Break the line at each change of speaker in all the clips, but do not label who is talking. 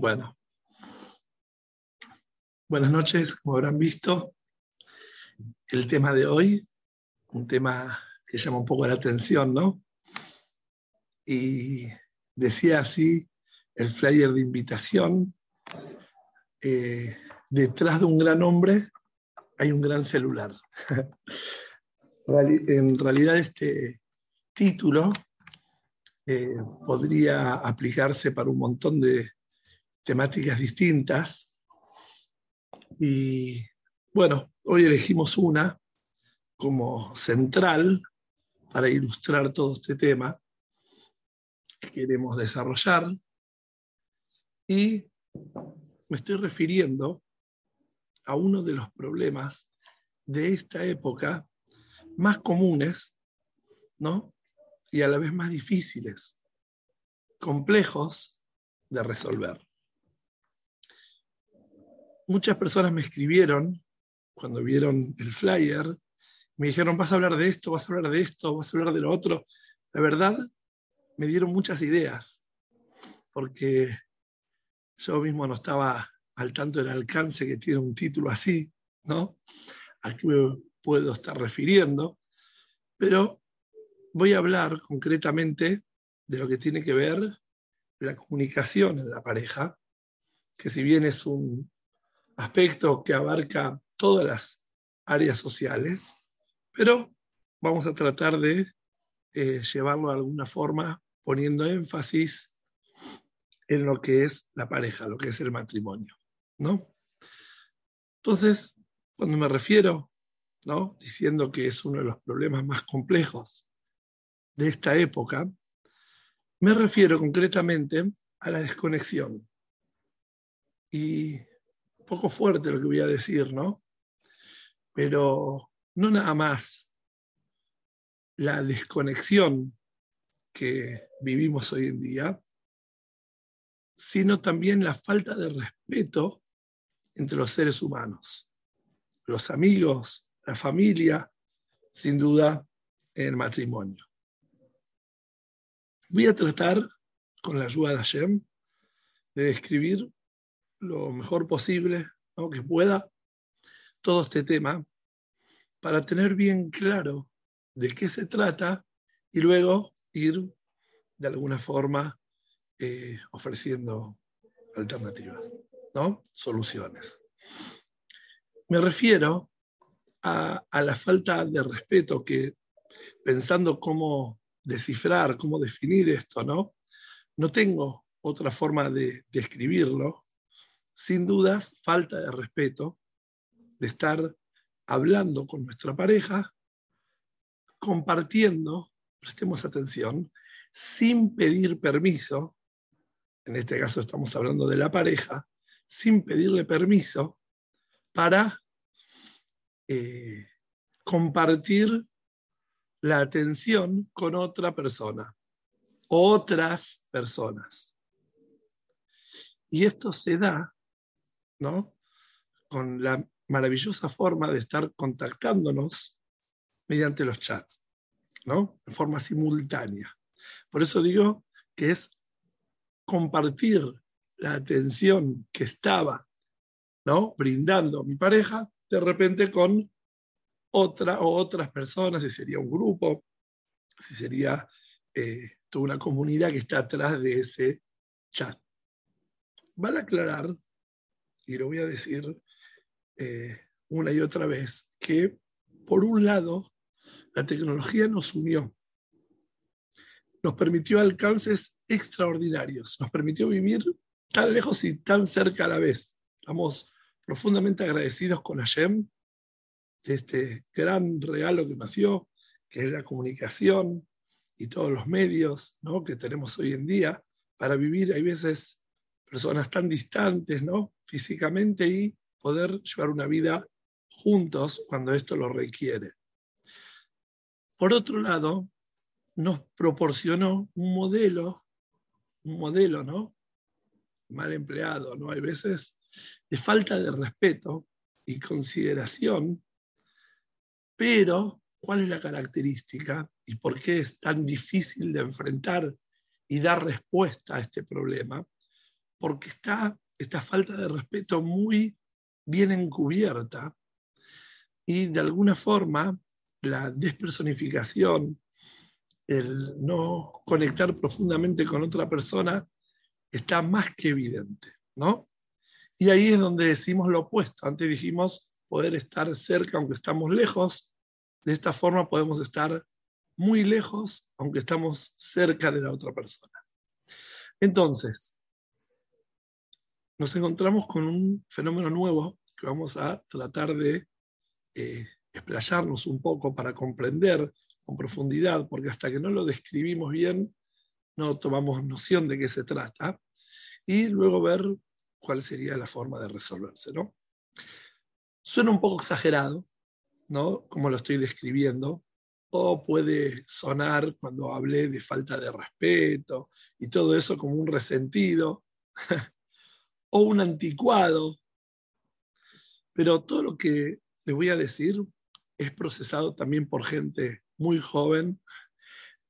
Bueno. Buenas noches, como habrán visto, el tema de hoy, un tema que llama un poco la atención, ¿no? Y decía así el flyer de invitación, eh, detrás de un gran hombre hay un gran celular. en realidad este título eh, podría aplicarse para un montón de temáticas distintas. Y bueno, hoy elegimos una como central para ilustrar todo este tema que queremos desarrollar. Y me estoy refiriendo a uno de los problemas de esta época más comunes, ¿no? Y a la vez más difíciles, complejos de resolver muchas personas me escribieron cuando vieron el flyer, me dijeron, vas a hablar de esto, vas a hablar de esto, vas a hablar de lo otro. La verdad, me dieron muchas ideas, porque yo mismo no estaba al tanto del alcance que tiene un título así, ¿no? A qué me puedo estar refiriendo, pero voy a hablar concretamente de lo que tiene que ver la comunicación en la pareja, que si bien es un aspecto que abarca todas las áreas sociales, pero vamos a tratar de eh, llevarlo de alguna forma poniendo énfasis en lo que es la pareja, lo que es el matrimonio, ¿no? Entonces, cuando me refiero, ¿no? Diciendo que es uno de los problemas más complejos de esta época, me refiero concretamente a la desconexión. Y poco fuerte lo que voy a decir, ¿no? Pero no nada más la desconexión que vivimos hoy en día, sino también la falta de respeto entre los seres humanos, los amigos, la familia, sin duda el matrimonio. Voy a tratar, con la ayuda de Hashem, de describir lo mejor posible que pueda todo este tema para tener bien claro de qué se trata y luego ir de alguna forma eh, ofreciendo alternativas, ¿no? soluciones. Me refiero a, a la falta de respeto que pensando cómo descifrar, cómo definir esto, ¿no? No tengo otra forma de describirlo sin dudas, falta de respeto, de estar hablando con nuestra pareja, compartiendo, prestemos atención, sin pedir permiso, en este caso estamos hablando de la pareja, sin pedirle permiso para eh, compartir la atención con otra persona, otras personas. Y esto se da ¿no? Con la maravillosa forma de estar contactándonos mediante los chats, ¿no? En forma simultánea. Por eso digo que es compartir la atención que estaba, ¿no? Brindando mi pareja, de repente con otra o otras personas, si sería un grupo, si sería eh, toda una comunidad que está atrás de ese chat. Vale aclarar y lo voy a decir eh, una y otra vez, que por un lado la tecnología nos unió, nos permitió alcances extraordinarios, nos permitió vivir tan lejos y tan cerca a la vez. Estamos profundamente agradecidos con Hashem de este gran regalo que nos dio, que es la comunicación, y todos los medios ¿no? que tenemos hoy en día para vivir, hay veces personas tan distantes ¿no? Físicamente y poder llevar una vida juntos cuando esto lo requiere. Por otro lado, nos proporcionó un modelo, un modelo, ¿no? Mal empleado, ¿no? Hay veces de falta de respeto y consideración, pero ¿cuál es la característica y por qué es tan difícil de enfrentar y dar respuesta a este problema? Porque está esta falta de respeto muy bien encubierta y de alguna forma la despersonificación, el no conectar profundamente con otra persona, está más que evidente, ¿no? Y ahí es donde decimos lo opuesto. Antes dijimos poder estar cerca aunque estamos lejos. De esta forma podemos estar muy lejos aunque estamos cerca de la otra persona. Entonces, nos encontramos con un fenómeno nuevo que vamos a tratar de eh, explayarnos un poco para comprender con profundidad, porque hasta que no lo describimos bien, no tomamos noción de qué se trata, y luego ver cuál sería la forma de resolverse. ¿no? Suena un poco exagerado, ¿no? como lo estoy describiendo, o puede sonar cuando hablé de falta de respeto y todo eso como un resentido o un anticuado. Pero todo lo que les voy a decir es procesado también por gente muy joven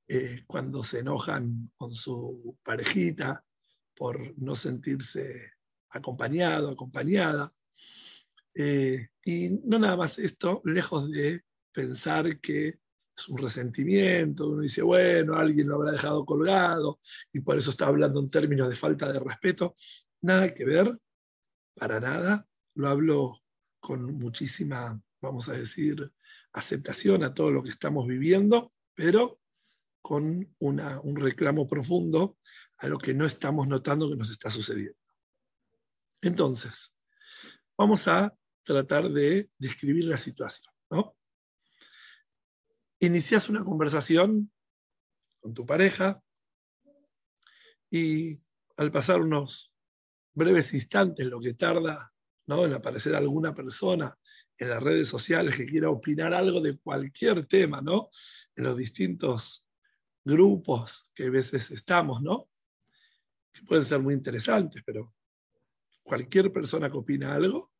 eh, cuando se enojan con su parejita por no sentirse acompañado, acompañada. Eh, y no nada más esto, lejos de pensar que es un resentimiento, uno dice, bueno, alguien lo habrá dejado colgado y por eso está hablando en términos de falta de respeto. Nada que ver, para nada. Lo hablo con muchísima, vamos a decir, aceptación a todo lo que estamos viviendo, pero con un reclamo profundo a lo que no estamos notando que nos está sucediendo. Entonces, vamos a tratar de describir la situación. ¿no? Inicias una conversación con tu pareja y al pasar unos breves instantes, lo que tarda ¿no? en aparecer alguna persona en las redes sociales que quiera opinar algo de cualquier tema, ¿no? En los distintos grupos que a veces estamos, ¿no? Que pueden ser muy interesantes, pero cualquier persona que opina algo,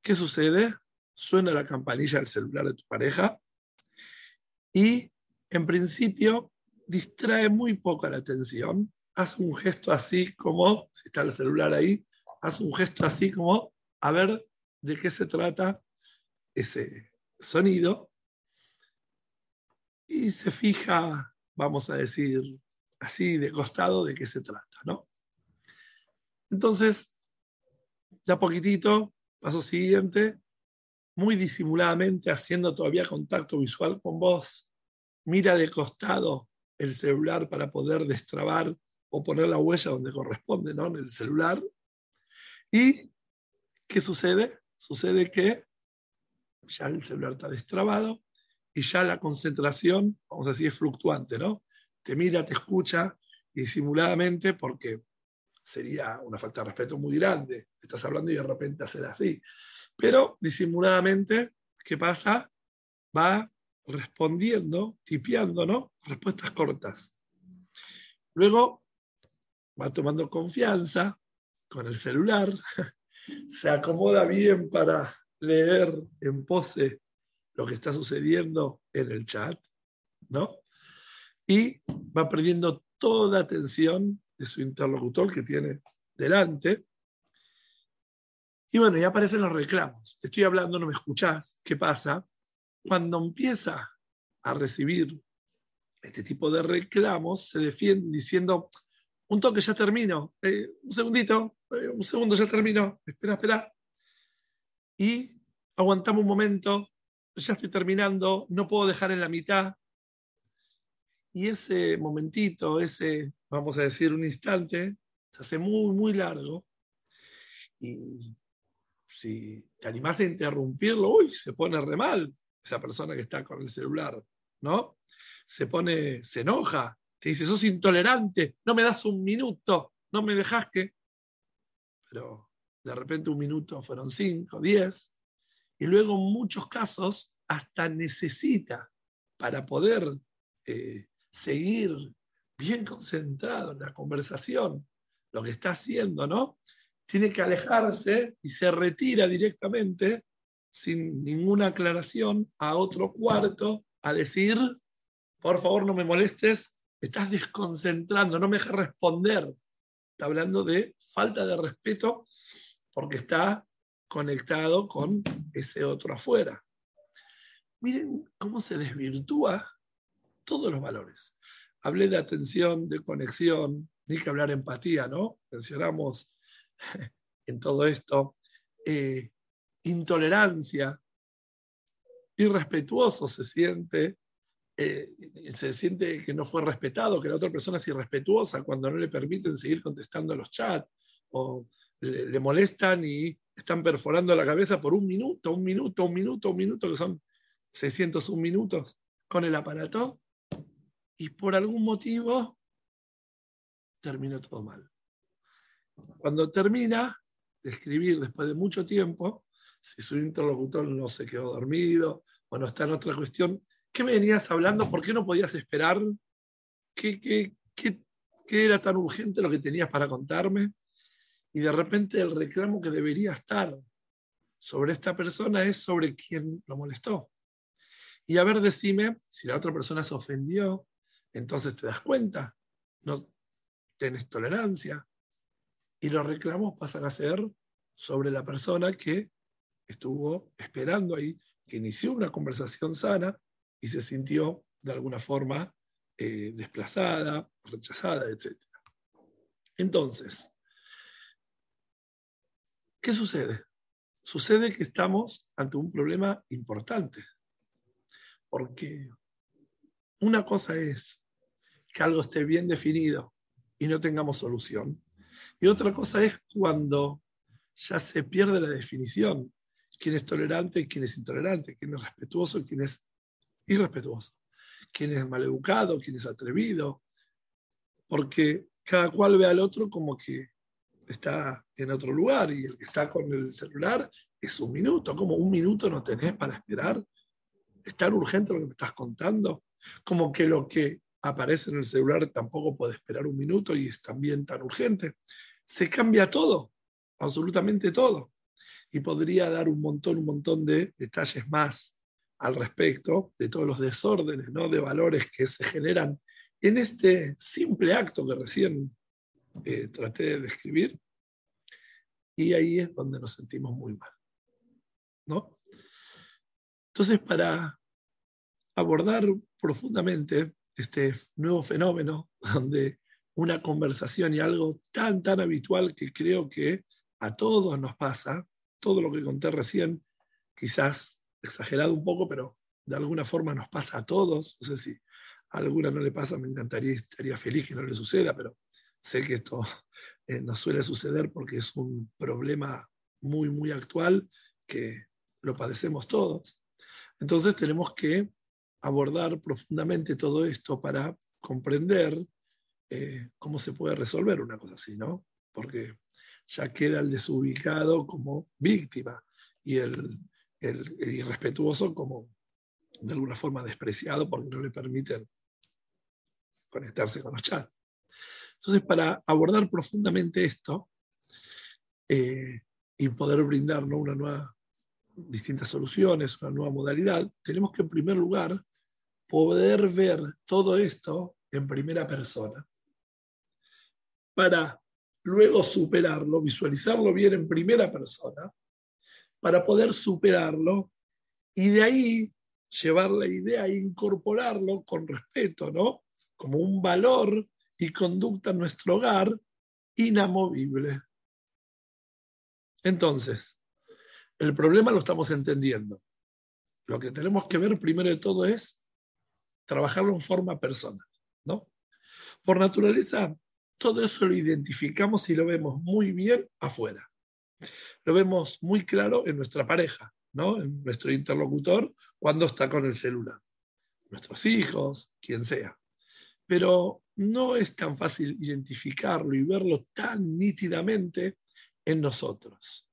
¿qué sucede? Suena la campanilla del celular de tu pareja y en principio distrae muy poco la atención. Haz un gesto así como, si está el celular ahí, haz un gesto así como, a ver de qué se trata ese sonido y se fija, vamos a decir, así de costado de qué se trata, ¿no? Entonces, ya poquitito, paso siguiente, muy disimuladamente, haciendo todavía contacto visual con vos, mira de costado el celular para poder destrabar o poner la huella donde corresponde, ¿no? En el celular. ¿Y qué sucede? Sucede que ya el celular está destrabado y ya la concentración, vamos a decir, es fluctuante, ¿no? Te mira, te escucha disimuladamente porque sería una falta de respeto muy grande. Estás hablando y de repente hacer así. Pero disimuladamente, ¿qué pasa? Va respondiendo, tipeando, ¿no? Respuestas cortas. Luego va tomando confianza con el celular, se acomoda bien para leer en pose lo que está sucediendo en el chat, ¿no? Y va perdiendo toda atención de su interlocutor que tiene delante. Y bueno, ya aparecen los reclamos. Estoy hablando, no me escuchás. ¿Qué pasa? Cuando empieza a recibir este tipo de reclamos, se defiende diciendo, un toque, ya termino, eh, un segundito, eh, un segundo, ya termino, espera, espera, y aguantamos un momento, ya estoy terminando, no puedo dejar en la mitad. Y ese momentito, ese, vamos a decir, un instante, se hace muy, muy largo. Y si te animás a interrumpirlo, uy, se pone re mal esa persona que está con el celular, ¿no? se pone, se enoja, te dice, sos intolerante, no me das un minuto, no me dejas que... Pero de repente un minuto fueron cinco, diez, y luego en muchos casos hasta necesita para poder eh, seguir bien concentrado en la conversación, lo que está haciendo, ¿no? Tiene que alejarse y se retira directamente sin ninguna aclaración a otro cuarto a decir, por favor no me molestes, estás desconcentrando, no me dejes responder. Está hablando de falta de respeto porque está conectado con ese otro afuera. Miren cómo se desvirtúa todos los valores. Hablé de atención, de conexión, ni que hablar empatía, ¿no? Mencionamos en todo esto eh, intolerancia, irrespetuoso se siente, eh, se siente que no fue respetado, que la otra persona es irrespetuosa cuando no le permiten seguir contestando los chats o le, molestan y están perforando la cabeza por un minuto, un minuto, un minuto, un minuto, que son 601 minutos con el aparato y por algún motivo terminó todo mal. Cuando termina de escribir después de mucho tiempo, si su interlocutor no se quedó dormido o no está en otra cuestión, ¿qué me venías hablando? ¿Por qué no podías esperar? ¿Qué, qué, qué, qué era tan urgente lo que tenías para contarme? Y de repente el reclamo que debería estar sobre esta persona es sobre quien lo molestó. Y a ver, decime, si la otra persona se ofendió, entonces te das cuenta, no tienes tolerancia. Y los reclamos pasan a ser sobre la persona que estuvo esperando ahí, que inició una conversación sana y se sintió de alguna forma eh, desplazada, rechazada, etc. Entonces, ¿qué sucede? Sucede que estamos ante un problema importante, porque una cosa es que algo esté bien definido y no tengamos solución, y otra cosa es cuando ya se pierde la definición quién es tolerante quién es intolerante, quién es respetuoso quién es irrespetuoso, quién es maleducado, quién es atrevido, porque cada cual ve al otro como que está en otro lugar y el que está con el celular es un minuto, como un minuto no tenés para esperar, es tan urgente lo que me estás contando, como que lo que aparece en el celular tampoco puede esperar un minuto y es también tan urgente. Se cambia todo, absolutamente todo. Y podría dar un montón, un montón de detalles más al respecto de todos los desórdenes, ¿no? de valores que se generan en este simple acto que recién eh, traté de describir. Y ahí es donde nos sentimos muy mal. ¿no? Entonces, para abordar profundamente este nuevo fenómeno, donde una conversación y algo tan, tan habitual que creo que a todos nos pasa, todo lo que conté recién, quizás exagerado un poco, pero de alguna forma nos pasa a todos. No sé si a alguna no le pasa, me encantaría, estaría feliz que no le suceda, pero sé que esto eh, nos suele suceder porque es un problema muy, muy actual que lo padecemos todos. Entonces tenemos que abordar profundamente todo esto para comprender eh, cómo se puede resolver una cosa así, ¿no? Porque ya queda el desubicado como víctima y el, irrespetuoso como de alguna forma despreciado porque no le permiten conectarse con los chats. Entonces, para abordar profundamente esto eh, y poder brindarnos una nueva, distintas soluciones, una nueva modalidad, tenemos que en primer lugar poder ver todo esto en primera persona para luego superarlo, visualizarlo bien en primera persona, para poder superarlo y de ahí llevar la idea e incorporarlo con respeto, ¿no? Como un valor y conducta en nuestro hogar inamovible. Entonces, el problema lo estamos entendiendo. Lo que tenemos que ver primero de todo es trabajarlo en forma personal, ¿no? Por naturaleza, todo eso lo identificamos y lo vemos muy bien afuera. Lo vemos muy claro en nuestra pareja, ¿no? en nuestro interlocutor cuando está con el celular. nuestros hijos, quien sea. Pero no es tan fácil identificarlo y verlo tan nítidamente en nosotros.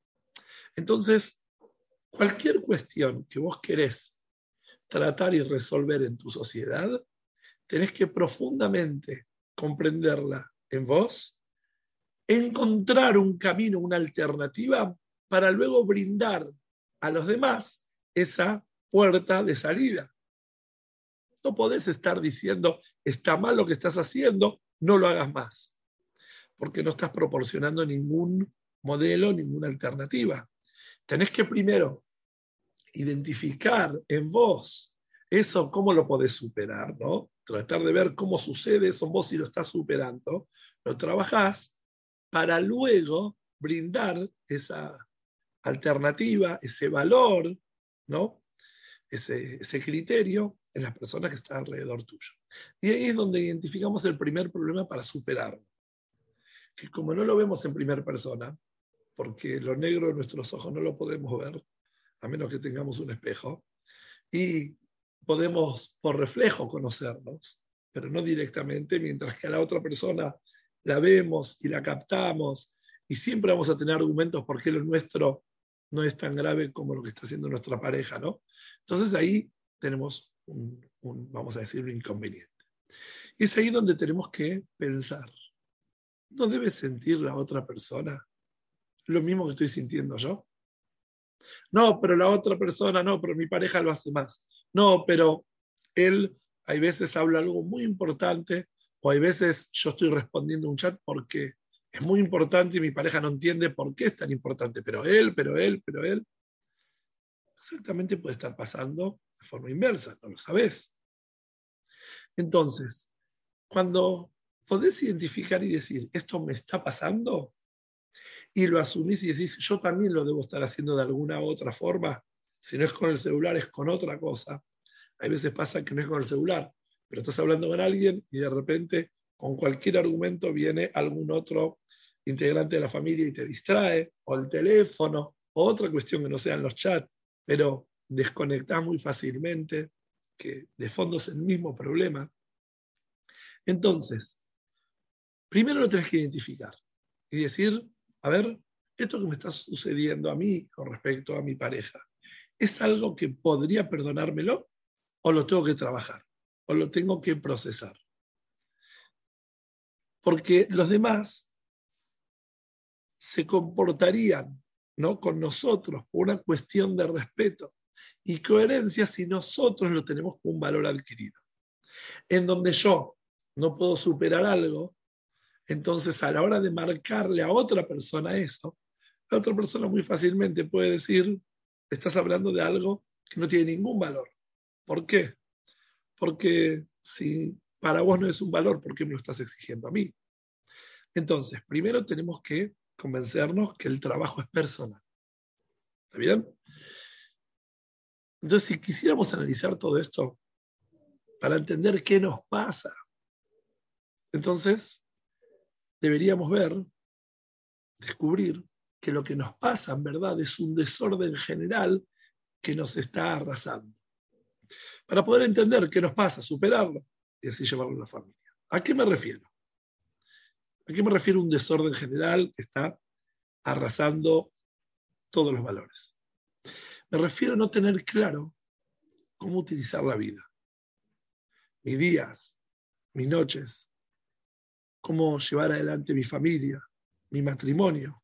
Entonces, cualquier cuestión que vos querés tratar y resolver en tu sociedad, tenés que profundamente comprenderla en vos, encontrar un camino, una alternativa, para luego brindar a los demás esa puerta de salida. No podés estar diciendo, está mal lo que estás haciendo, no lo hagas más, porque no estás proporcionando ningún modelo, ninguna alternativa. Tenés que primero identificar en vos eso, cómo lo podés superar, ¿no? Tratar de ver cómo sucede eso en vos si lo estás superando, lo trabajás para luego brindar esa alternativa, ese valor, ¿no? Ese, ese criterio en las personas que están alrededor tuyo. Y ahí es donde identificamos el primer problema para superarlo. Que como no lo vemos en primera persona, porque lo negro de nuestros ojos no lo podemos ver, a menos que tengamos un espejo, y podemos por reflejo conocernos, pero no directamente, mientras que a la otra persona la vemos y la captamos, y siempre vamos a tener argumentos porque lo nuestro no es tan grave como lo que está haciendo nuestra pareja, ¿no? Entonces ahí tenemos un, vamos a decir, un inconveniente. Y es ahí donde tenemos que pensar. ¿No debe sentir la otra persona lo mismo que estoy sintiendo yo? No, pero la otra persona no, pero mi pareja lo hace más. No, pero él hay veces habla algo muy importante o hay veces yo estoy respondiendo un chat porque es muy importante y mi pareja no entiende por qué es tan importante, pero él, pero él, pero él. Exactamente puede estar pasando de forma inversa, no lo sabes. Entonces, cuando podés identificar y decir, esto me está pasando, y lo asumís y decís, yo también lo debo estar haciendo de alguna u otra forma, si no es con el celular, es con otra cosa. Hay veces pasa que no es con el celular, pero estás hablando con alguien y de repente con cualquier argumento viene algún otro integrante de la familia y te distrae, o el teléfono, o otra cuestión que no sean los chats, pero desconectás muy fácilmente, que de fondo es el mismo problema. Entonces, primero lo tenés que identificar y decir, a ver, esto que me está sucediendo a mí con respecto a mi pareja, ¿es algo que podría perdonármelo o lo tengo que trabajar o lo tengo que procesar? Porque los demás se comportarían ¿no? con nosotros por una cuestión de respeto y coherencia si nosotros lo tenemos como un valor adquirido. En donde yo no puedo superar algo, entonces a la hora de marcarle a otra persona eso, la otra persona muy fácilmente puede decir, estás hablando de algo que no tiene ningún valor. ¿Por qué? Porque si para vos no es un valor, ¿por qué me lo estás exigiendo a mí? Entonces, primero tenemos que convencernos que el trabajo es personal. ¿Está bien? Entonces, si quisiéramos analizar todo esto para entender qué nos pasa, entonces deberíamos ver, descubrir que lo que nos pasa en verdad es un desorden general que nos está arrasando. Para poder entender qué nos pasa, superarlo y así llevarlo a la familia. ¿A qué me refiero? ¿A qué me refiero un desorden general que está arrasando todos los valores? Me refiero a no tener claro cómo utilizar la vida. Mis días, mis noches, cómo llevar adelante mi familia, mi matrimonio,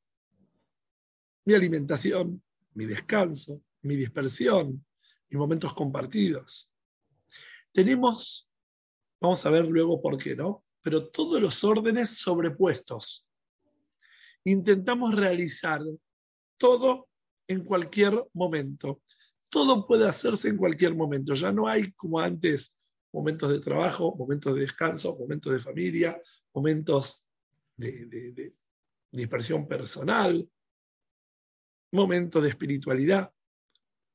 mi alimentación, mi descanso, mi dispersión, mis momentos compartidos. Tenemos, vamos a ver luego por qué, ¿no? Pero todos los órdenes sobrepuestos. Intentamos realizar todo en cualquier momento. Todo puede hacerse en cualquier momento. Ya no hay como antes momentos de trabajo, momentos de descanso, momentos de familia, momentos de, dispersión personal, momentos de espiritualidad.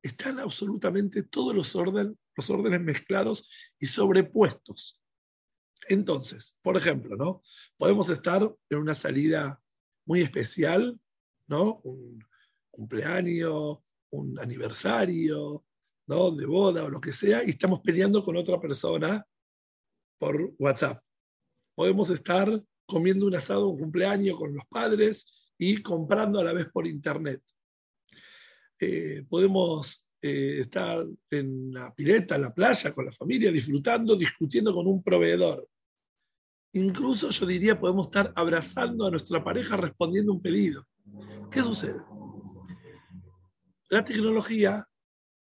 Están absolutamente todos los, los órdenes mezclados y sobrepuestos. Entonces, por ejemplo, ¿no? Podemos estar en una salida muy especial, ¿no? cumpleaños, un aniversario, ¿no? de boda o lo que sea y estamos peleando con otra persona por WhatsApp. Podemos estar comiendo un asado, un cumpleaños con los padres y comprando a la vez por internet. Eh, podemos eh, estar en la pileta, en la playa, con la familia, disfrutando, discutiendo con un proveedor. Incluso yo diría, podemos estar abrazando a nuestra pareja respondiendo un pedido. ¿Qué sucede? La tecnología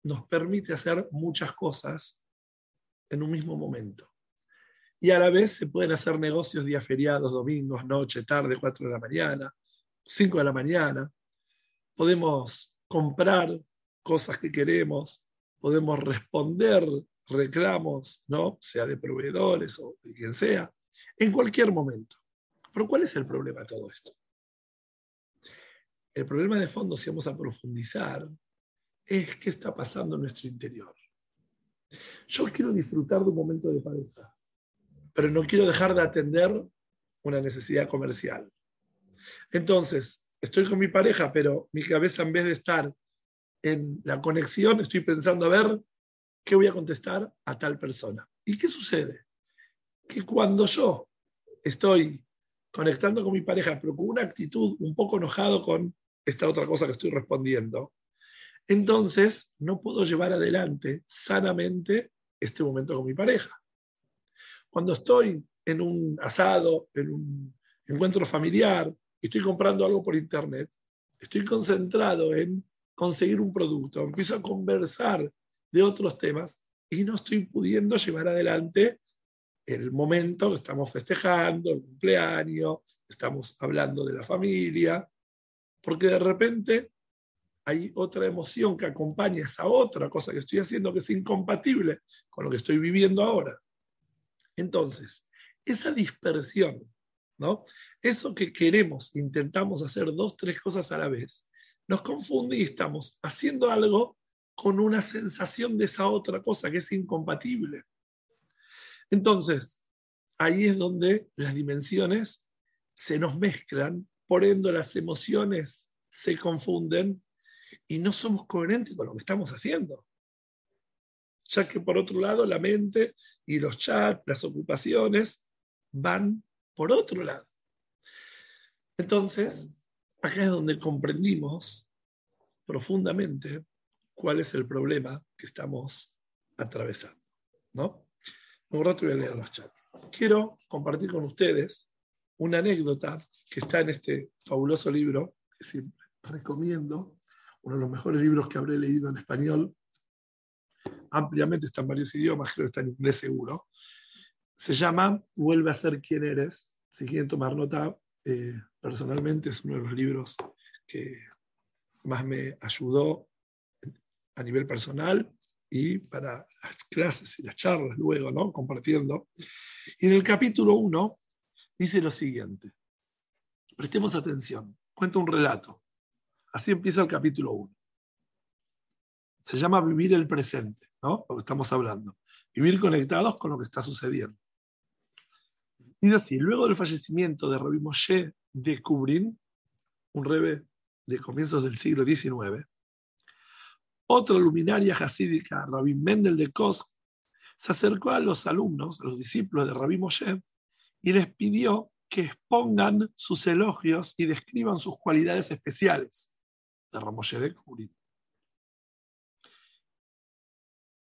nos permite hacer muchas cosas en un mismo momento. Y a la vez se pueden hacer negocios días feriados, domingos, noche, tarde, 4 de la mañana, 5 de la mañana. Podemos comprar cosas que queremos, podemos responder reclamos, ¿no? sea de proveedores o de quien sea, en cualquier momento. Pero ¿cuál es el problema de todo esto? El problema de fondo, si vamos a profundizar, es qué está pasando en nuestro interior. Yo quiero disfrutar de un momento de pareja, pero no quiero dejar de atender una necesidad comercial. Entonces, estoy con mi pareja, pero mi cabeza en vez de estar en la conexión, estoy pensando a ver qué voy a contestar a tal persona. ¿Y qué sucede? Que cuando yo estoy conectando con mi pareja, pero con una actitud un poco enojado con esta otra cosa que estoy respondiendo, entonces no puedo llevar adelante sanamente este momento con mi pareja. Cuando estoy en un asado, en un encuentro familiar, estoy comprando algo por internet, estoy concentrado en conseguir un producto, empiezo a conversar de otros temas y no estoy pudiendo llevar adelante el momento que estamos festejando, el cumpleaños, estamos hablando de la familia, porque de repente hay otra emoción que acompaña esa otra cosa que estoy haciendo que es incompatible con lo que estoy viviendo ahora. Entonces, esa dispersión, ¿no? Eso que queremos, intentamos hacer dos, tres cosas a la vez, nos confunde y estamos haciendo algo con una sensación de esa otra cosa que es incompatible. Entonces, ahí es donde las dimensiones se nos mezclan, por ende las emociones se confunden y no somos coherentes con lo que estamos haciendo. Ya que por otro lado la mente y los chats, las ocupaciones van por otro lado. Entonces, acá es donde comprendimos profundamente cuál es el problema que estamos atravesando. ¿no? Un rato voy a leer los chats. Quiero compartir con ustedes una anécdota que está en este fabuloso libro que siempre recomiendo, uno de los mejores libros que habré leído en español. Ampliamente está en varios idiomas, creo que está en inglés seguro. Se llama Vuelve a ser quien eres. Si quieren tomar nota, eh, personalmente es uno de los libros que más me ayudó a nivel personal y para las clases y las charlas luego, ¿no? Compartiendo. Y en el capítulo 1 dice lo siguiente. Prestemos atención. Cuenta un relato. Así empieza el capítulo 1. Se llama vivir el presente, ¿no? Lo que estamos hablando. Vivir conectados con lo que está sucediendo. Dice así, luego del fallecimiento de Rabbi Moshe de Kubrin, un rebe de comienzos del siglo XIX, otra luminaria hasídica, Rabbi Mendel de Kosk, se acercó a los alumnos, a los discípulos de Rabbi Moshe, y les pidió que expongan sus elogios y describan sus cualidades especiales de Ramoshe de Kubrin.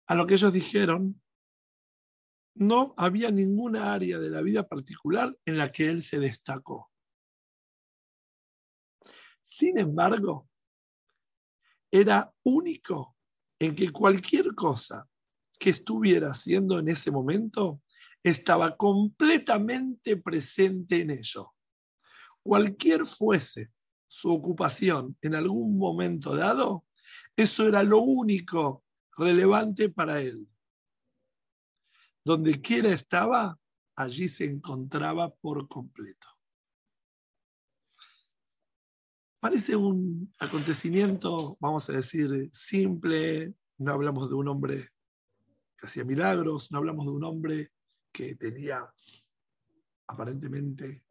A lo que ellos dijeron, no había ninguna área de la vida particular en la que él se destacó. Sin embargo, era único en que cualquier cosa que estuviera haciendo en ese momento estaba completamente presente en ello. Cualquier fuese su ocupación en algún momento dado, eso era lo único relevante para él. Donde quiera estaba, allí se encontraba por completo. Parece un acontecimiento, vamos a decir, simple, no hablamos de un hombre que hacía milagros, no hablamos de un hombre que tenía aparentemente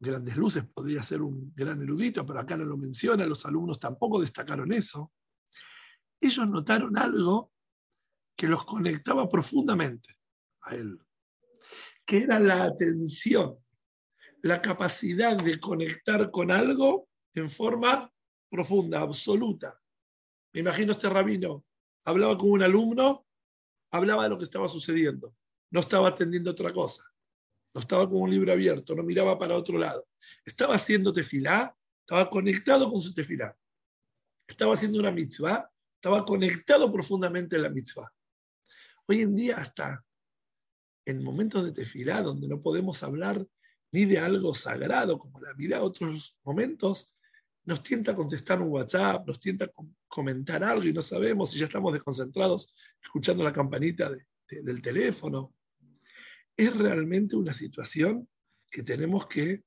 grandes luces, podría ser un gran erudito, pero acá no lo menciona, los alumnos tampoco destacaron eso. Ellos notaron algo que los conectaba profundamente a él, que era la atención, la capacidad de conectar con algo en forma profunda, absoluta. Me imagino este rabino, hablaba con un alumno, hablaba de lo que estaba sucediendo, no estaba atendiendo otra cosa, no estaba con un libro abierto, no miraba para otro lado, estaba haciendo tefilá, estaba conectado con su tefilá, estaba haciendo una mitzvah, estaba conectado profundamente en la mitzvah. Hoy en día hasta en momentos de tefilá donde no podemos hablar ni de algo sagrado como la vida, otros momentos nos tienta contestar un WhatsApp, nos tienta comentar algo y no sabemos si ya estamos desconcentrados escuchando la campanita del teléfono. Es realmente una situación que tenemos que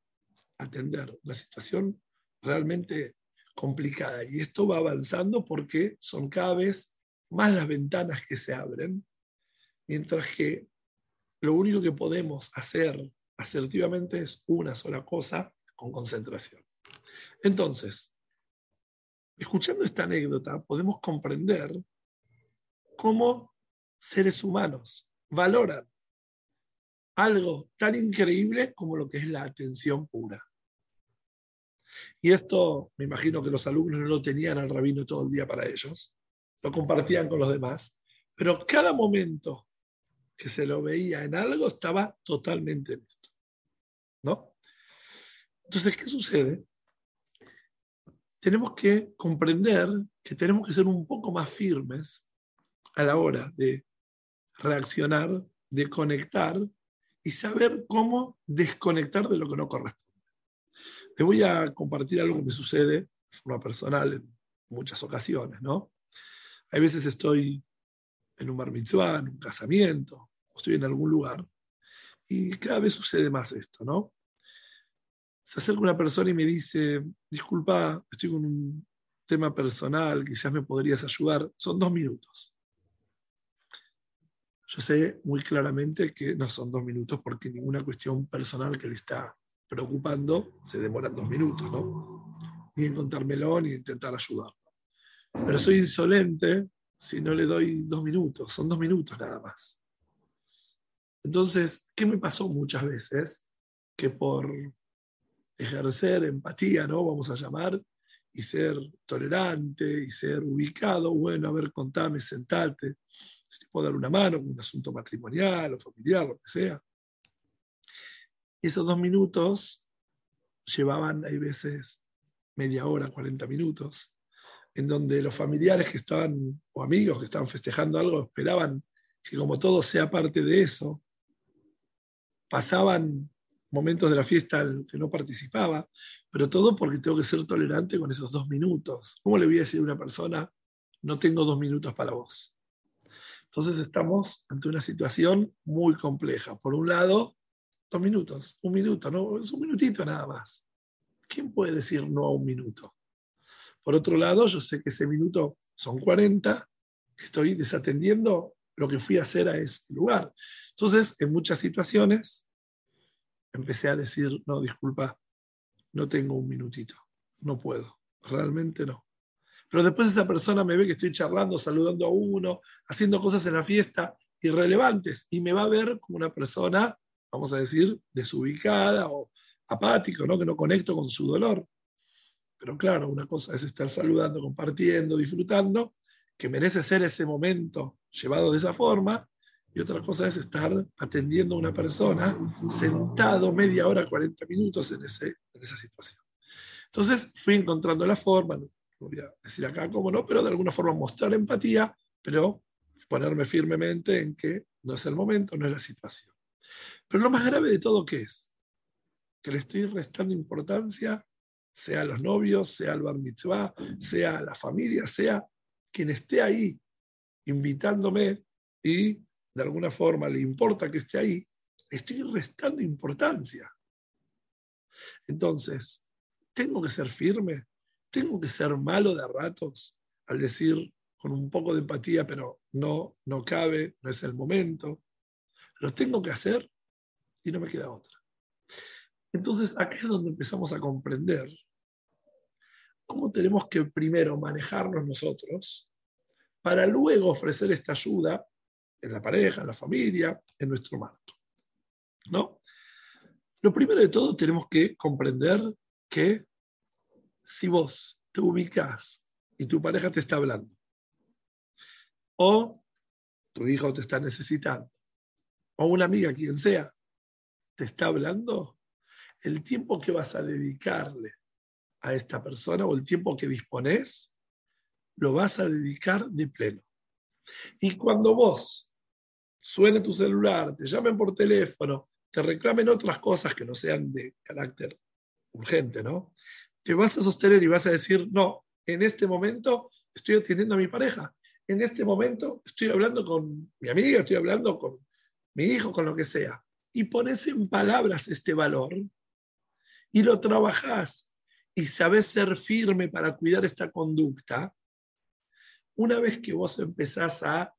atender, una situación realmente complicada. Y esto va avanzando porque son cada vez más las ventanas que se abren, mientras que lo único que podemos hacer asertivamente es una sola cosa con concentración. Entonces, escuchando esta anécdota, podemos comprender cómo seres humanos valoran algo tan increíble como lo que es la atención pura. Y esto, me imagino que los alumnos no lo tenían al rabino todo el día para ellos, lo compartían con los demás, pero cada momento que se lo veía en algo estaba totalmente en esto. ¿No? Entonces, ¿qué sucede? Tenemos que comprender que tenemos que ser un poco más firmes a la hora de reaccionar, de conectar y saber cómo desconectar de lo que no corresponde. Les voy a compartir algo que me sucede de forma personal en muchas ocasiones, ¿no? Hay veces estoy en un bar mitzvah, en un casamiento, o estoy en algún lugar, y cada vez sucede más esto, ¿no? Se acerca una persona y me dice, disculpa, estoy con un tema personal, quizás me podrías ayudar, son dos minutos. Yo sé muy claramente que no son dos minutos porque ninguna cuestión personal que le está preocupando se demoran dos minutos, ¿no? Ni en contármelo ni intentar ayudarlo. Pero soy insolente si no le doy dos minutos, son dos minutos nada más. Entonces, ¿qué me pasó muchas veces? Que por ejercer empatía, ¿no? Vamos a llamar, y ser tolerante y ser ubicado, bueno, a ver, contame, sentate, si te puedo dar una mano un asunto matrimonial o familiar, lo que sea. Esos dos minutos llevaban, hay veces, media hora, 40 minutos, en donde los familiares que estaban, o amigos que estaban festejando algo, esperaban que como todo sea parte de eso, pasaban momentos de la fiesta al que no participaba, pero todo porque tengo que ser tolerante con esos dos minutos. ¿Cómo le voy a decir a una persona, no tengo dos minutos para vos? Entonces estamos ante una situación muy compleja. Por un lado, dos minutos, un minuto, no, es un minutito nada más. ¿Quién puede decir no a un minuto? Por otro lado, yo sé que ese minuto son 40, que estoy desatendiendo lo que fui a hacer a ese lugar. Entonces, en muchas situaciones, empecé a decir, no, disculpa, no tengo un minutito, no puedo, realmente no. Pero después esa persona me ve que estoy charlando, saludando a uno, haciendo cosas en la fiesta irrelevantes y me va a ver como una persona, vamos a decir, desubicada o apático, ¿no? que no conecto con su dolor. Pero claro, una cosa es estar saludando, compartiendo, disfrutando, que merece ser ese momento llevado de esa forma, y otra cosa es estar atendiendo a una persona sentado media hora, 40 minutos en, ese, en esa situación. Entonces fui encontrando la forma, no voy a decir acá cómo no, pero de alguna forma mostrar empatía, pero ponerme firmemente en que no es el momento, no es la situación. Pero lo más grave de todo, ¿qué es? Que le estoy restando importancia sea los novios, sea el bar mitzvah, sea la familia, sea quien esté ahí invitándome y de alguna forma le importa que esté ahí, estoy restando importancia. Entonces, tengo que ser firme, tengo que ser malo de ratos al decir con un poco de empatía, pero no, no cabe, no es el momento. Lo tengo que hacer y no me queda otra. Entonces, acá es donde empezamos a comprender cómo tenemos que primero manejarnos nosotros para luego ofrecer esta ayuda en la pareja, en la familia, en nuestro marco. ¿No? Lo primero de todo tenemos que comprender que si vos te ubicas y tu pareja te está hablando, o tu hijo te está necesitando, o una amiga, quien sea, te está hablando, el tiempo que vas a dedicarle a esta persona o el tiempo que dispones, lo vas a dedicar de pleno. Y cuando vos suene tu celular, te llamen por teléfono, te reclamen otras cosas que no sean de carácter urgente, ¿no? Te vas a sostener y vas a decir, no, en este momento estoy atendiendo a mi pareja, en este momento estoy hablando con mi amiga, estoy hablando con mi hijo, con lo que sea. Y pones en palabras este valor y lo trabajás y sabes ser firme para cuidar esta conducta, una vez que vos empezás a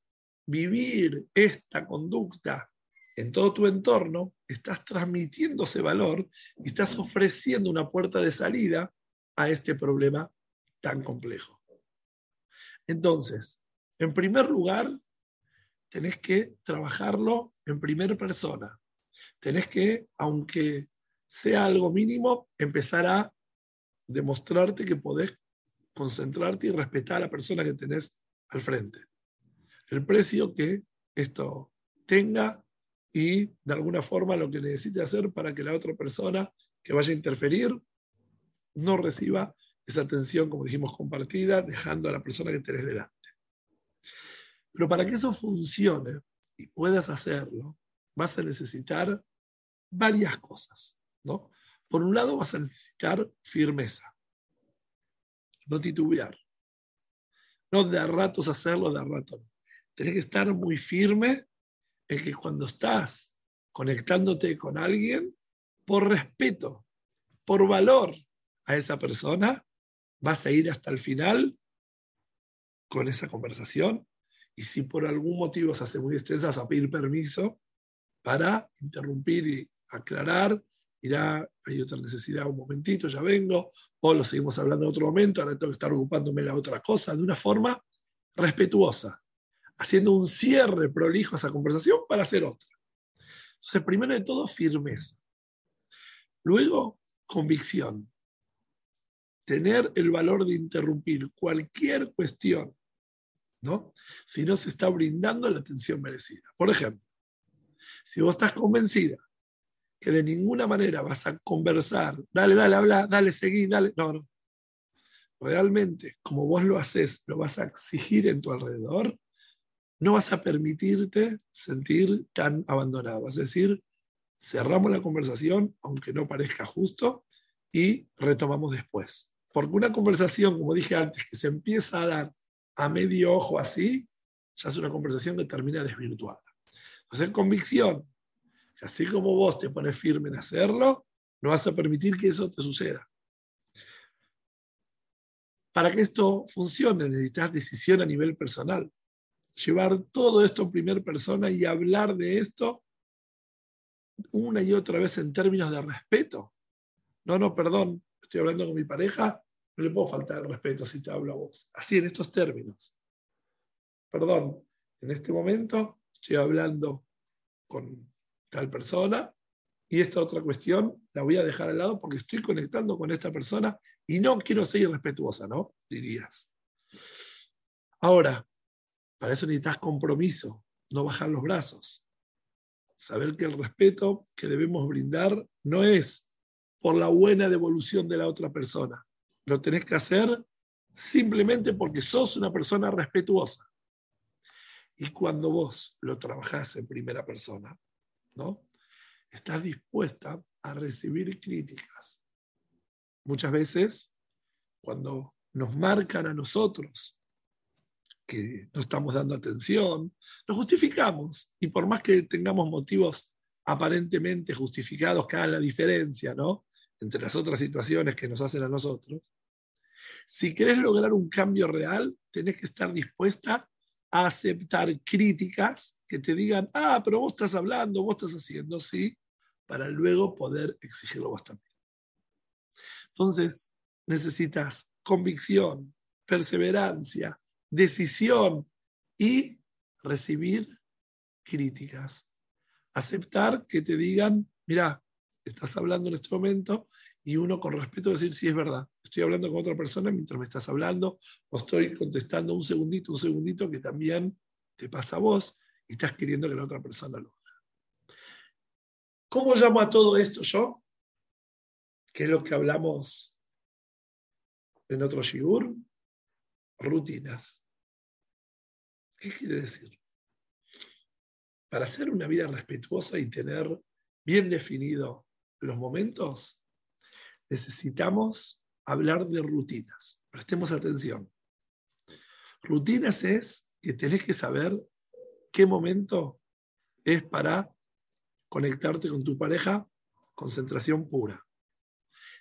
vivir esta conducta en todo tu entorno, estás transmitiendo ese valor y estás ofreciendo una puerta de salida a este problema tan complejo. Entonces, en primer lugar, tenés que trabajarlo en primera persona. Tenés que, aunque sea algo mínimo, empezar a demostrarte que podés concentrarte y respetar a la persona que tenés al frente. El precio que esto tenga y de alguna forma lo que necesite hacer para que la otra persona que vaya a interferir no reciba esa atención, como dijimos, compartida, dejando a la persona que tenés delante. Pero para que eso funcione y puedas hacerlo, vas a necesitar varias cosas. ¿no? Por un lado, vas a necesitar firmeza, no titubear, no de a ratos hacerlo, de a rato no. Tienes que estar muy firme en que cuando estás conectándote con alguien, por respeto, por valor a esa persona, vas a ir hasta el final con esa conversación y si por algún motivo se hace muy extensa, vas a pedir permiso para interrumpir y aclarar. Irá, hay otra necesidad, un momentito, ya vengo, o lo seguimos hablando en otro momento, ahora tengo que estar ocupándome de otra cosa, de una forma respetuosa, haciendo un cierre prolijo a esa conversación para hacer otra. Entonces, primero de todo, firmeza. Luego, convicción. Tener el valor de interrumpir cualquier cuestión, ¿no? Si no se está brindando la atención merecida. Por ejemplo, si vos estás convencida que de ninguna manera vas a conversar, dale, dale, habla, dale, seguí, dale, no, no. Realmente, como vos lo haces, lo vas a exigir en tu alrededor, no vas a permitirte sentir tan abandonado. Es decir, cerramos la conversación, aunque no parezca justo, y retomamos después. Porque una conversación, como dije antes, que se empieza a dar a medio ojo así, ya es una conversación que termina desvirtuada. Entonces, convicción, así como vos te pones firme en hacerlo, no vas a permitir que eso te suceda. Para que esto funcione necesitas decisión a nivel personal llevar todo esto en primera persona y hablar de esto una y otra vez en términos de respeto. No, no, perdón, estoy hablando con mi pareja, no le puedo faltar el respeto si te hablo a vos. Así, en estos términos. Perdón, en este momento estoy hablando con tal persona y esta otra cuestión la voy a dejar al lado porque estoy conectando con esta persona y no quiero ser irrespetuosa, ¿no? Dirías. Ahora, para eso necesitas compromiso, no bajar los brazos. Saber que el respeto que debemos brindar no es por la buena devolución de la otra persona. Lo tenés que hacer simplemente porque sos una persona respetuosa. Y cuando vos lo trabajás en primera persona, Estás dispuesta a recibir críticas. Muchas veces, cuando nos marcan a nosotros que no estamos dando atención, lo justificamos. Y por más que tengamos motivos aparentemente justificados que hagan la diferencia, ¿no? Entre las otras situaciones que nos hacen a nosotros. Si querés lograr un cambio real, tenés que estar dispuesta aceptar críticas que te digan, ah, pero vos estás hablando, vos estás haciendo, sí, para luego poder exigirlo también. Entonces, necesitas convicción, perseverancia, decisión y recibir críticas. Aceptar que te digan, mira, estás hablando en este momento y uno con respeto decir si es verdad. Estoy hablando con otra persona mientras me estás hablando o estoy contestando un segundito, un segundito que también te pasa a vos y estás queriendo que la otra persona lo haga. ¿Cómo llamo a todo esto yo? ¿Qué es lo que hablamos en otro shigur? Rutinas. ¿Qué quiere decir? Para hacer una vida respetuosa y tener bien definido los momentos, necesitamos hablar de rutinas. Prestemos atención. Rutinas es que tenés que saber qué momento es para conectarte con tu pareja, concentración pura.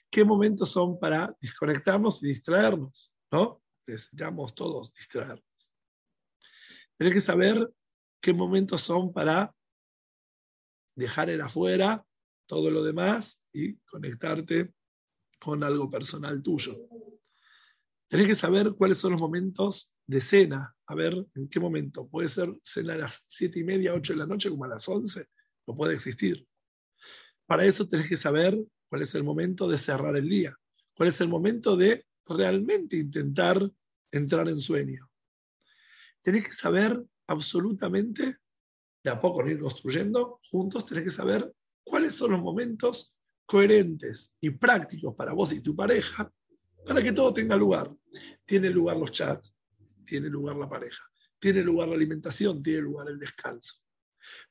¿Qué momentos son para desconectarnos y distraernos? ¿No? Necesitamos todos distraernos. Tenés que saber qué momentos son para dejar el afuera todo lo demás y conectarte con algo personal tuyo. Tenés que saber cuáles son los momentos de cena. A ver, ¿en qué momento? Puede ser cena a las siete y media, ocho de la noche, como a las once. No puede existir. Para eso tenés que saber cuál es el momento de cerrar el día. Cuál es el momento de realmente intentar entrar en sueño. Tenés que saber absolutamente, de a poco ir construyendo, juntos tenés que saber cuáles son los momentos coherentes y prácticos para vos y tu pareja para que todo tenga lugar. Tiene lugar los chats, tiene lugar la pareja, tiene lugar la alimentación, tiene lugar el descanso.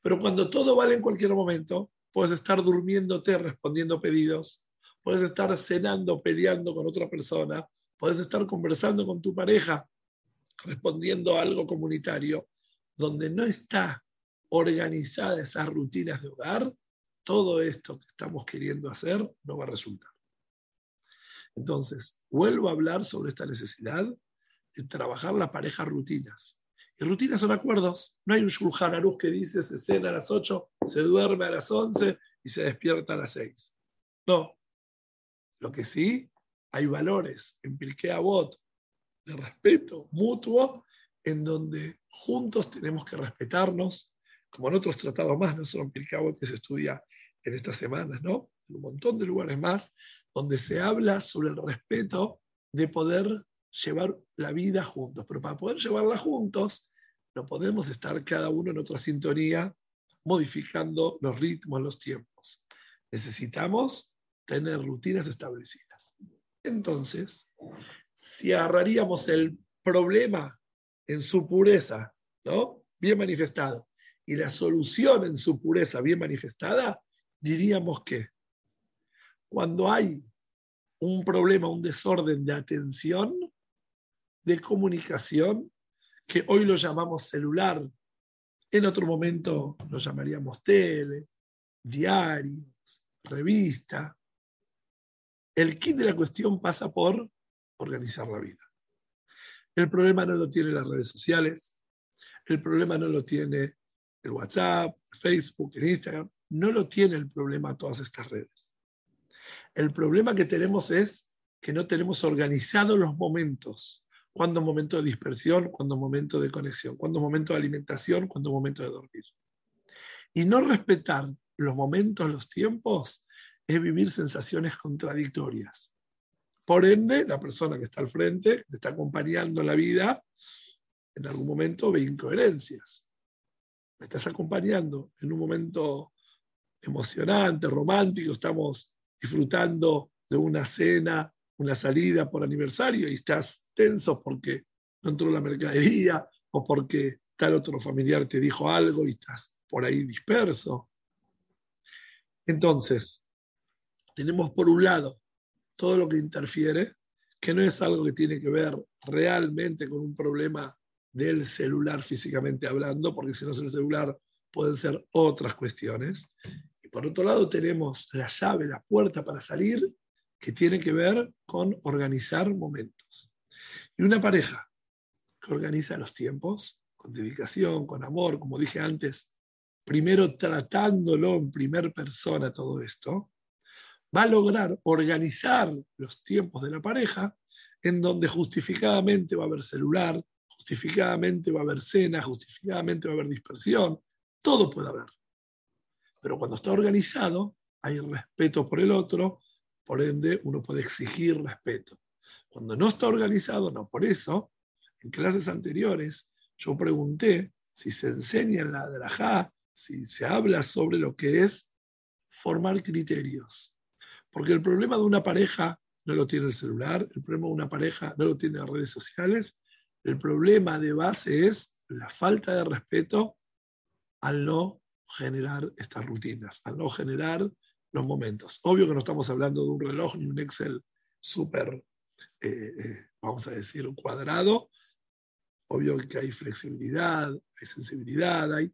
Pero cuando todo vale en cualquier momento, puedes estar durmiéndote respondiendo pedidos, puedes estar cenando, peleando con otra persona, puedes estar conversando con tu pareja, respondiendo a algo comunitario, donde no está organizada esas rutinas de hogar, todo esto que estamos queriendo hacer no va a resultar. Entonces, vuelvo a hablar sobre esta necesidad de trabajar la pareja rutinas. Y rutinas son acuerdos. No hay un Shulchan que dice se cena a las 8, se duerme a las 11 y se despierta a las 6. No. Lo que sí, hay valores en Pirkei Avot de respeto mutuo en donde juntos tenemos que respetarnos, como en otros tratados más, no solo en Pirkei que se estudia en estas semanas, ¿no? En un montón de lugares más, donde se habla sobre el respeto de poder llevar la vida juntos. Pero para poder llevarla juntos, no podemos estar cada uno en otra sintonía, modificando los ritmos, los tiempos. Necesitamos tener rutinas establecidas. Entonces, si agarraríamos el problema en su pureza, ¿no? Bien manifestado, y la solución en su pureza bien manifestada, diríamos que cuando hay un problema, un desorden de atención, de comunicación, que hoy lo llamamos celular, en otro momento lo llamaríamos tele, diarios, revista. El kit de la cuestión pasa por organizar la vida. El problema no lo tiene las redes sociales, el problema no lo tiene el WhatsApp, Facebook, el Instagram, no lo tiene el problema todas estas redes. El problema que tenemos es que no tenemos organizados los momentos. Cuándo momento de dispersión, cuándo momento de conexión, cuándo momento de alimentación, cuándo momento de dormir. Y no respetar los momentos, los tiempos, es vivir sensaciones contradictorias. Por ende, la persona que está al frente, que está acompañando la vida, en algún momento ve incoherencias. Me estás acompañando en un momento emocionante, romántico, estamos disfrutando de una cena, una salida por aniversario y estás tenso porque no entró la mercadería o porque tal otro familiar te dijo algo y estás por ahí disperso. Entonces, tenemos por un lado todo lo que interfiere, que no es algo que tiene que ver realmente con un problema del celular físicamente hablando, porque si no es el celular pueden ser otras cuestiones. Por otro lado, tenemos la llave, la puerta para salir, que tiene que ver con organizar momentos. Y una pareja que organiza los tiempos, con dedicación, con amor, como dije antes, primero tratándolo en primer persona todo esto, va a lograr organizar los tiempos de la pareja en donde justificadamente va a haber celular, justificadamente va a haber cena, justificadamente va a haber dispersión, Todo puede haber. Pero cuando está organizado, hay respeto por el otro, por ende uno puede exigir respeto. Cuando no está organizado, no. Por eso, en clases anteriores, yo pregunté si se enseña en la drajá, si se habla sobre lo que es formar criterios. Porque el problema de una pareja no lo tiene el celular, el problema de una pareja no lo tiene las redes sociales, el problema de base es la falta de respeto al no generar estas rutinas, al no generar los momentos. Obvio que no estamos hablando de un reloj ni un Excel súper, eh, eh, vamos a decir, un cuadrado. Obvio que hay flexibilidad, hay sensibilidad, hay,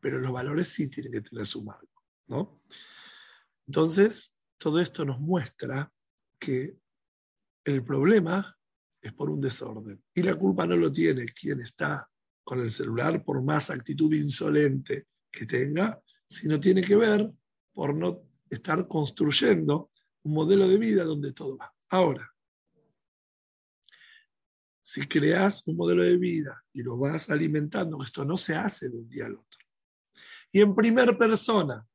pero los valores sí tienen que tener su marco. ¿no? Entonces, todo esto nos muestra que el problema es por un desorden. Y la culpa no lo tiene quien está con el celular, por más actitud insolente que tenga, sino tiene que ver por no estar construyendo un modelo de vida donde todo va. Ahora, si creas un modelo de vida y lo vas alimentando, esto no se hace de un día al otro. Y en primera persona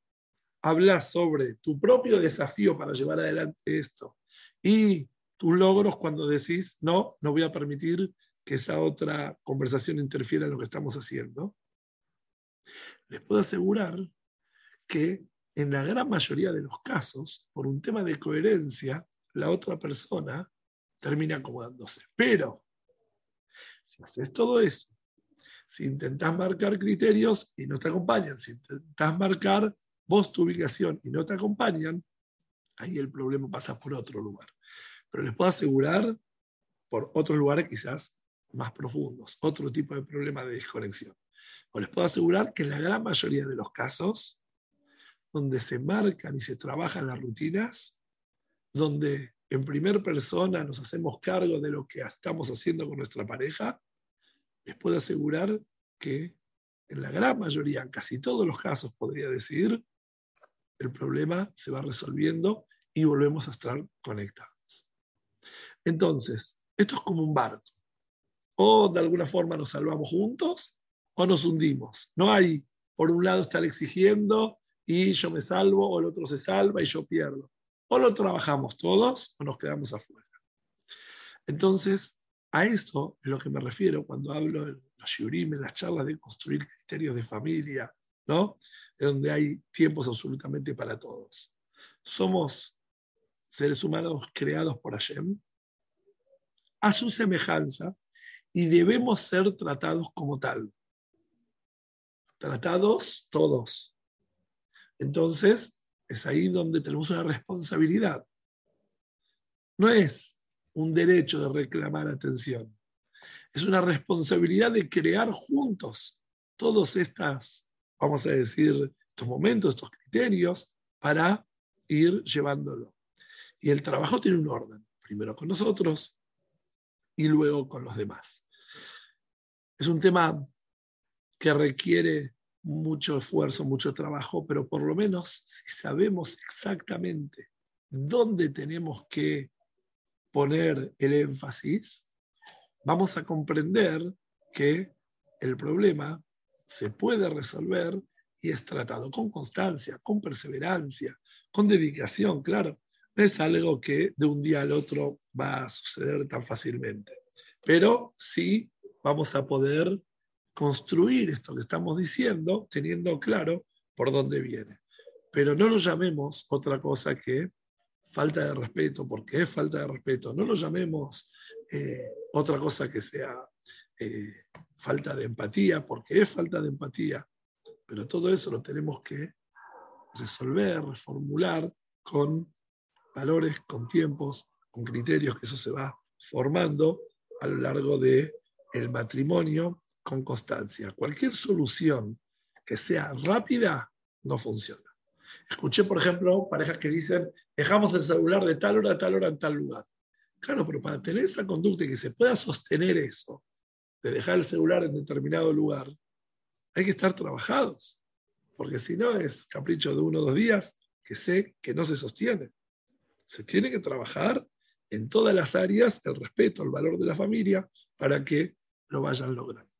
hablas sobre tu propio desafío para llevar adelante esto y tus logros cuando decís, no, no voy a permitir que esa otra conversación interfiera en lo que estamos haciendo. Les puedo asegurar que en la gran mayoría de los casos, por un tema de coherencia, la otra persona termina acomodándose. Pero, si haces todo eso, si intentás marcar criterios y no te acompañan, si intentás marcar vos tu ubicación y no te acompañan, ahí el problema pasa por otro lugar. Pero les puedo asegurar por otros lugares quizás más profundos, otro tipo de problema de desconexión. O les puedo asegurar que en la gran mayoría de los casos, donde se marcan y se trabajan las rutinas, donde en primera persona nos hacemos cargo de lo que estamos haciendo con nuestra pareja, les puedo asegurar que en la gran mayoría, en casi todos los casos, podría decir, el problema se va resolviendo y volvemos a estar conectados. Entonces, esto es como un barco. O de alguna forma nos salvamos juntos o nos hundimos. No hay, por un lado, estar exigiendo y yo me salvo, o el otro se salva y yo pierdo. O lo trabajamos todos o nos quedamos afuera. Entonces, a esto es lo que me refiero cuando hablo en los shiurim, en las charlas de construir criterios de familia, ¿no? donde hay tiempos absolutamente para todos. Somos seres humanos creados por Hashem a su semejanza y debemos ser tratados como tal. Tratados todos. Entonces, es ahí donde tenemos una responsabilidad. No es un derecho de reclamar atención. Es una responsabilidad de crear juntos todas estas vamos a decir, estos momentos, estos criterios, para ir llevándolo. Y el trabajo tiene un orden, primero con nosotros y luego con los demás. Es un tema que requiere mucho esfuerzo, mucho trabajo, pero por lo menos si sabemos exactamente dónde tenemos que poner el énfasis, vamos a comprender que el problema se puede resolver y es tratado con constancia, con perseverancia, con dedicación, claro. No es algo que de un día al otro va a suceder tan fácilmente, pero sí vamos a poder construir esto que estamos diciendo teniendo claro por dónde viene. Pero no lo llamemos otra cosa que falta de respeto, porque es falta de respeto. No lo llamemos eh, otra cosa que sea eh, falta de empatía, porque es falta de empatía, pero todo eso lo tenemos que resolver, reformular con valores, con tiempos, con criterios, que eso se va formando a lo largo del el matrimonio con constancia. Cualquier solución que sea rápida no funciona. Escuché, por ejemplo, parejas que dicen, dejamos el celular de tal hora a tal hora en tal lugar. Claro, pero para tener esa conducta y que se pueda sostener eso, de dejar el celular en determinado lugar, hay que estar trabajados, porque si no es capricho de uno o dos días que sé que no se sostiene. Se tiene que trabajar en todas las áreas el respeto, el valor de la familia para que lo vayan logrando.